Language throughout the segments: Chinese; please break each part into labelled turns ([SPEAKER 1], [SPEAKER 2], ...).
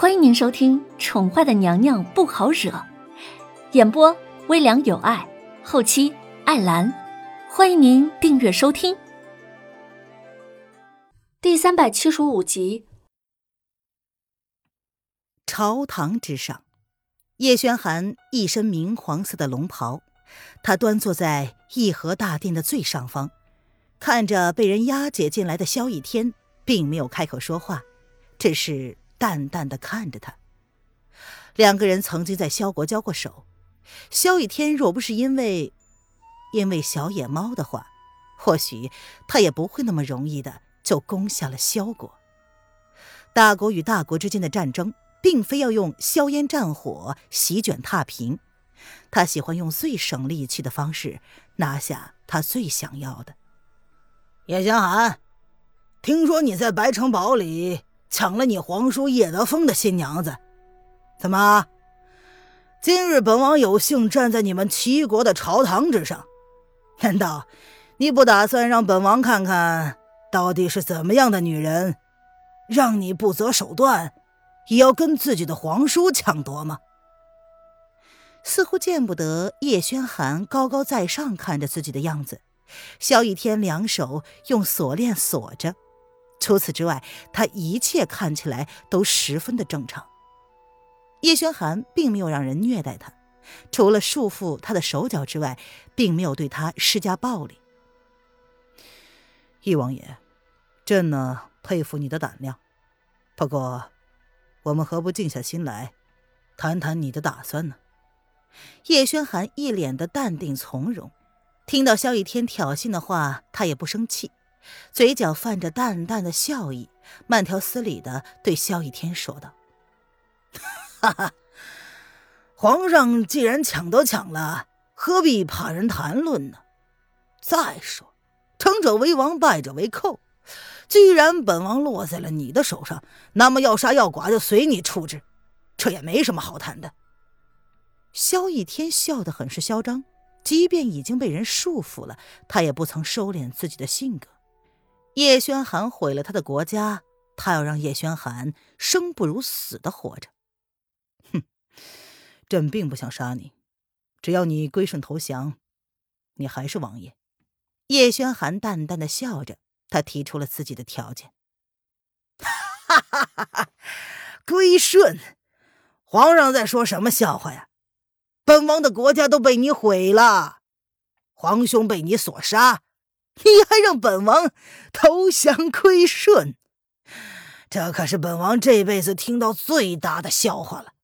[SPEAKER 1] 欢迎您收听《宠坏的娘娘不好惹》，演播微凉有爱，后期艾兰。欢迎您订阅收听。第三百七十五集。
[SPEAKER 2] 朝堂之上，叶轩寒一身明黄色的龙袍，他端坐在颐和大殿的最上方，看着被人押解进来的萧逸天，并没有开口说话，只是。淡淡的看着他，两个人曾经在萧国交过手。萧雨天若不是因为，因为小野猫的话，或许他也不会那么容易的就攻下了萧国。大国与大国之间的战争，并非要用硝烟战火席卷踏平，他喜欢用最省力气的方式拿下他最想要的。
[SPEAKER 3] 叶江寒，听说你在白城堡里。抢了你皇叔叶德风的新娘子，怎么？今日本王有幸站在你们齐国的朝堂之上，难道你不打算让本王看看到底是怎么样的女人，让你不择手段也要跟自己的皇叔抢夺吗？
[SPEAKER 2] 似乎见不得叶轩寒高高在上看着自己的样子，萧逸天两手用锁链锁着。除此之外，他一切看起来都十分的正常。叶轩寒并没有让人虐待他，除了束缚他的手脚之外，并没有对他施加暴力。
[SPEAKER 4] 易王爷，朕呢佩服你的胆量，不过，我们何不静下心来，谈谈你的打算呢？
[SPEAKER 2] 叶轩寒一脸的淡定从容，听到萧逸天挑衅的话，他也不生气。嘴角泛着淡淡的笑意，慢条斯理的对萧逸天说道：“
[SPEAKER 3] 哈哈，皇上既然抢都抢了，何必怕人谈论呢？再说，成者为王，败者为寇。既然本王落在了你的手上，那么要杀要剐就随你处置，这也没什么好谈的。”
[SPEAKER 2] 萧逸天笑得很是嚣张，即便已经被人束缚了，他也不曾收敛自己的性格。叶轩寒毁了他的国家，他要让叶轩寒生不如死的活着。
[SPEAKER 4] 哼，朕并不想杀你，只要你归顺投降，你还是王爷。
[SPEAKER 2] 叶轩寒淡淡的笑着，他提出了自己的条件。
[SPEAKER 3] 哈哈哈哈！归顺？皇上在说什么笑话呀？本王的国家都被你毁了，皇兄被你所杀。你还让本王投降归顺？这可是本王这辈子听到最大的笑话了。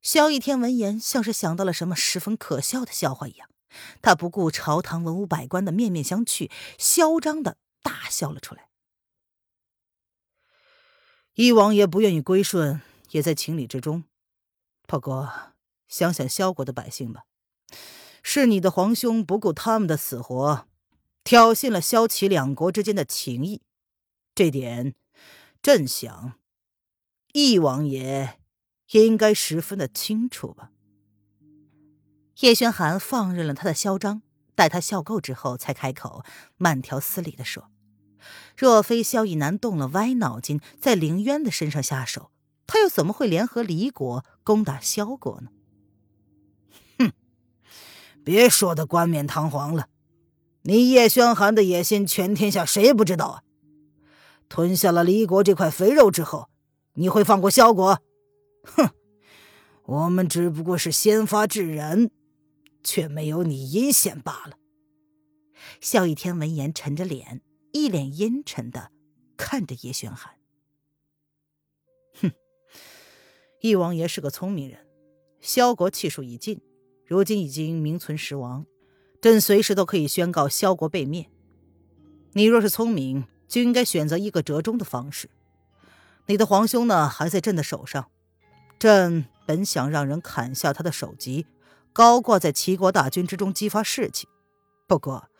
[SPEAKER 2] 萧逸天闻言，像是想到了什么十分可笑的笑话一样，他不顾朝堂文武百官的面面相觑，嚣张的大笑了出来。
[SPEAKER 4] 一王爷不愿意归顺，也在情理之中。不过，想想萧国的百姓吧，是你的皇兄不顾他们的死活。挑衅了萧齐两国之间的情谊，这点，朕想，易王爷应该十分的清楚吧。
[SPEAKER 2] 叶轩寒放任了他的嚣张，待他笑够之后，才开口，慢条斯理的说：“若非萧逸南动了歪脑筋，在凌渊的身上下手，他又怎么会联合离国攻打萧国呢？”
[SPEAKER 3] 哼，别说的冠冕堂皇了。你叶轩寒的野心，全天下谁不知道啊？吞下了离国这块肥肉之后，你会放过萧国？哼，我们只不过是先发制人，却没有你阴险罢了。
[SPEAKER 2] 萧逸天闻言，沉着脸，一脸阴沉的看着叶轩寒。
[SPEAKER 4] 哼，易王爷是个聪明人，萧国气数已尽，如今已经名存实亡。朕随时都可以宣告萧国被灭。你若是聪明，就应该选择一个折中的方式。你的皇兄呢，还在朕的手上。朕本想让人砍下他的首级，高挂在齐国大军之中，激发士气。不过，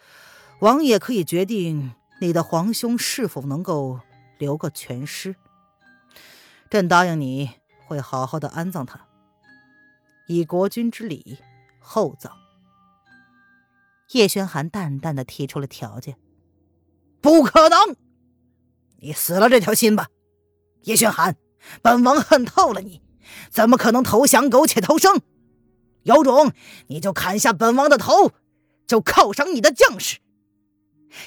[SPEAKER 4] 王爷可以决定你的皇兄是否能够留个全尸。朕答应你会好好的安葬他，以国君之礼厚葬。
[SPEAKER 2] 叶轩寒淡淡的提出了条件：“
[SPEAKER 3] 不可能，你死了这条心吧。叶轩寒，本王恨透了你，怎么可能投降苟且偷生？有种你就砍下本王的头，就犒赏你的将士。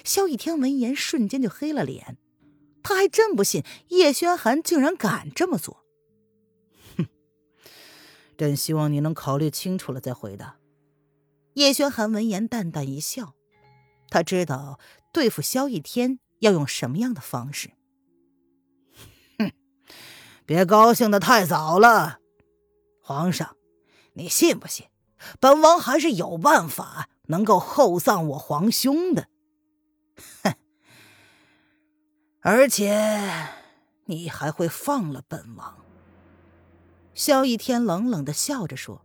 [SPEAKER 2] 萧逸天闻言瞬间就黑了脸，他还真不信叶轩寒竟然敢这么做。
[SPEAKER 4] 哼，朕希望你能考虑清楚了再回答。
[SPEAKER 2] 叶轩寒闻言淡淡一笑，他知道对付萧逸天要用什么样的方式。
[SPEAKER 3] 哼，别高兴的太早了，皇上。你信不信，本王还是有办法能够厚葬我皇兄的？哼！而且你还会放了本王？
[SPEAKER 2] 萧逸天冷冷的笑着说：“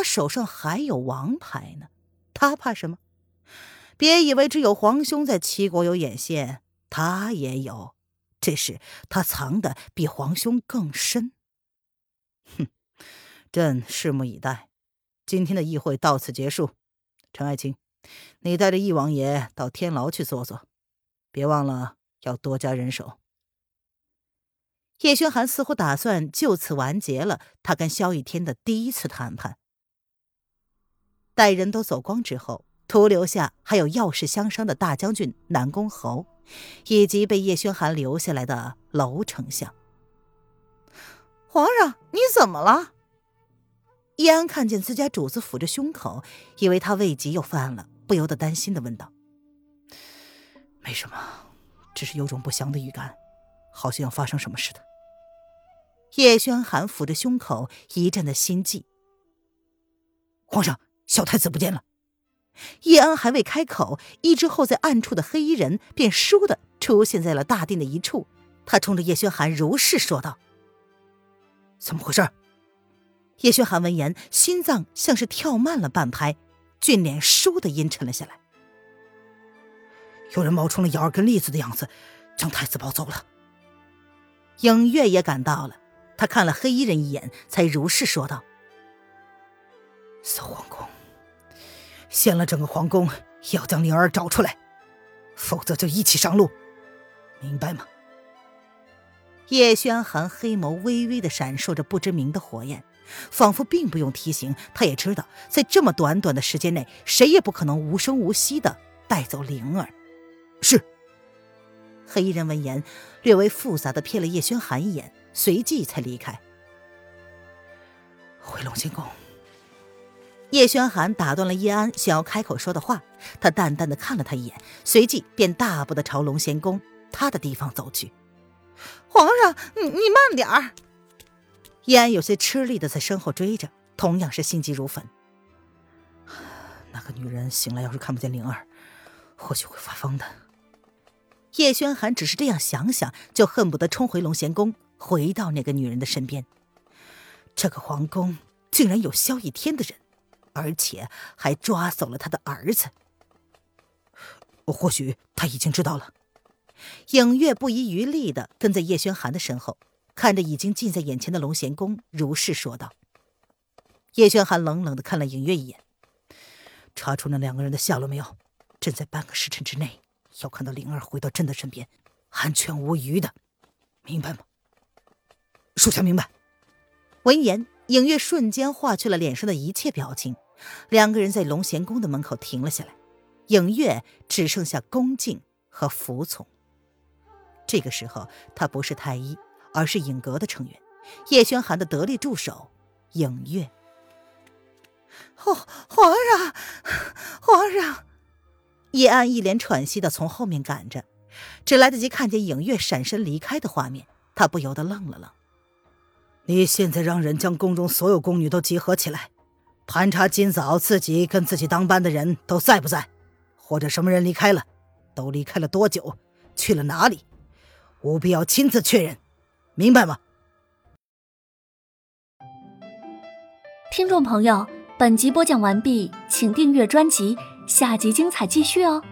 [SPEAKER 2] 他手上还有王牌呢，他怕什么？别以为只有皇兄在齐国有眼线，他也有，只是他藏的比皇兄更深。”
[SPEAKER 4] 哼！朕拭目以待。今天的议会到此结束。陈爱卿，你带着义王爷到天牢去坐坐，别忘了要多加人手。
[SPEAKER 2] 叶轩寒似乎打算就此完结了他跟萧逸天的第一次谈判。待人都走光之后，徒留下还有要事相商的大将军南宫侯，以及被叶轩寒留下来的娄丞相。
[SPEAKER 5] 皇上，你怎么了？
[SPEAKER 2] 叶安看见自家主子抚着胸口，以为他胃疾又犯了，不由得担心的问道：“
[SPEAKER 4] 没什么，只是有种不祥的预感，好像要发生什么似的。”
[SPEAKER 2] 叶轩寒抚着胸口，一阵的心悸。
[SPEAKER 3] 皇上，小太子不见了。
[SPEAKER 2] 叶安还未开口，一只候在暗处的黑衣人便倏地出现在了大殿的一处。他冲着叶轩寒如是说道：“
[SPEAKER 3] 怎么回事？”
[SPEAKER 2] 叶轩寒闻言，心脏像是跳慢了半拍，俊脸倏地阴沉了下来。
[SPEAKER 3] 有人冒充了瑶儿跟栗子的样子，将太子抱走了。
[SPEAKER 2] 影月也赶到了，他看了黑衣人一眼，才如是说道：“
[SPEAKER 3] 搜皇宫，掀了整个皇宫，要将灵儿找出来，否则就一起上路，明白吗？”
[SPEAKER 2] 叶轩寒黑眸微微的闪烁着不知名的火焰。仿佛并不用提醒，他也知道，在这么短短的时间内，谁也不可能无声无息的带走灵儿。
[SPEAKER 3] 是。
[SPEAKER 2] 黑衣人闻言，略微复杂的瞥了叶轩寒一眼，随即才离开。
[SPEAKER 3] 回龙仙宫。
[SPEAKER 2] 叶轩寒打断了叶安想要开口说的话，他淡淡的看了他一眼，随即便大步的朝龙仙宫他的地方走去。
[SPEAKER 5] 皇上，你你慢点儿。
[SPEAKER 2] 叶安有些吃力的在身后追着，同样是心急如焚。
[SPEAKER 4] 那个女人醒来要是看不见灵儿，或许会发疯的。
[SPEAKER 2] 叶轩寒只是这样想想，就恨不得冲回龙贤宫，回到那个女人的身边。这个皇宫竟然有萧逸天的人，而且还抓走了他的儿子。
[SPEAKER 3] 或许他已经知道了。
[SPEAKER 2] 影月不遗余力的跟在叶轩寒的身后。看着已经近在眼前的龙贤宫，如是说道。叶轩寒冷冷的看了影月一眼，
[SPEAKER 3] 查出那两个人的下落没有？朕在半个时辰之内要看到灵儿回到朕的身边，安全无虞的，明白吗？属下明白。
[SPEAKER 2] 闻言，影月瞬间化去了脸上的一切表情。两个人在龙贤宫的门口停了下来，影月只剩下恭敬和服从。这个时候，他不是太医。而是影阁的成员，叶轩寒的得力助手影月。
[SPEAKER 5] 皇皇上，皇上！
[SPEAKER 2] 叶安一脸喘息的从后面赶着，只来得及看见影月闪身离开的画面，他不由得愣了愣。
[SPEAKER 3] 你现在让人将宫中所有宫女都集合起来，盘查今早自己跟自己当班的人都在不在，或者什么人离开了，都离开了多久，去了哪里，务必要亲自确认。明白吗？
[SPEAKER 1] 听众朋友，本集播讲完毕，请订阅专辑，下集精彩继续哦。